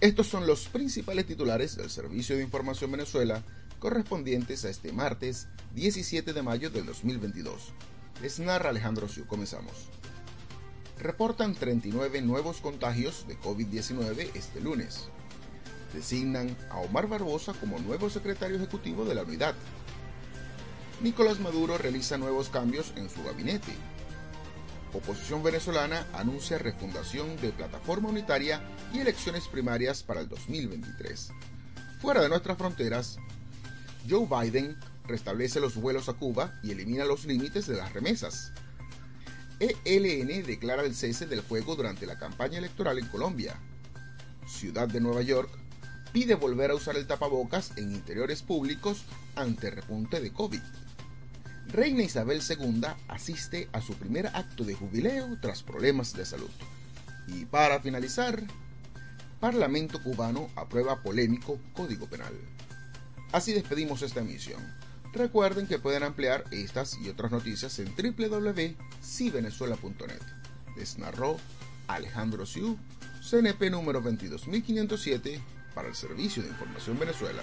Estos son los principales titulares del Servicio de Información Venezuela correspondientes a este martes 17 de mayo del 2022. Les narra Alejandro Siu. Comenzamos. Reportan 39 nuevos contagios de COVID-19 este lunes. Designan a Omar Barbosa como nuevo secretario ejecutivo de la unidad. Nicolás Maduro realiza nuevos cambios en su gabinete Oposición venezolana anuncia refundación de plataforma unitaria y elecciones primarias para el 2023. Fuera de nuestras fronteras, Joe Biden restablece los vuelos a Cuba y elimina los límites de las remesas. ELN declara el cese del fuego durante la campaña electoral en Colombia. Ciudad de Nueva York pide volver a usar el tapabocas en interiores públicos ante repunte de COVID. Reina Isabel II asiste a su primer acto de jubileo tras problemas de salud. Y para finalizar, Parlamento cubano aprueba polémico Código Penal. Así despedimos esta emisión. Recuerden que pueden ampliar estas y otras noticias en www.civenezuela.net. Les narró Alejandro Siu, CNP número 22507 para el Servicio de Información Venezuela.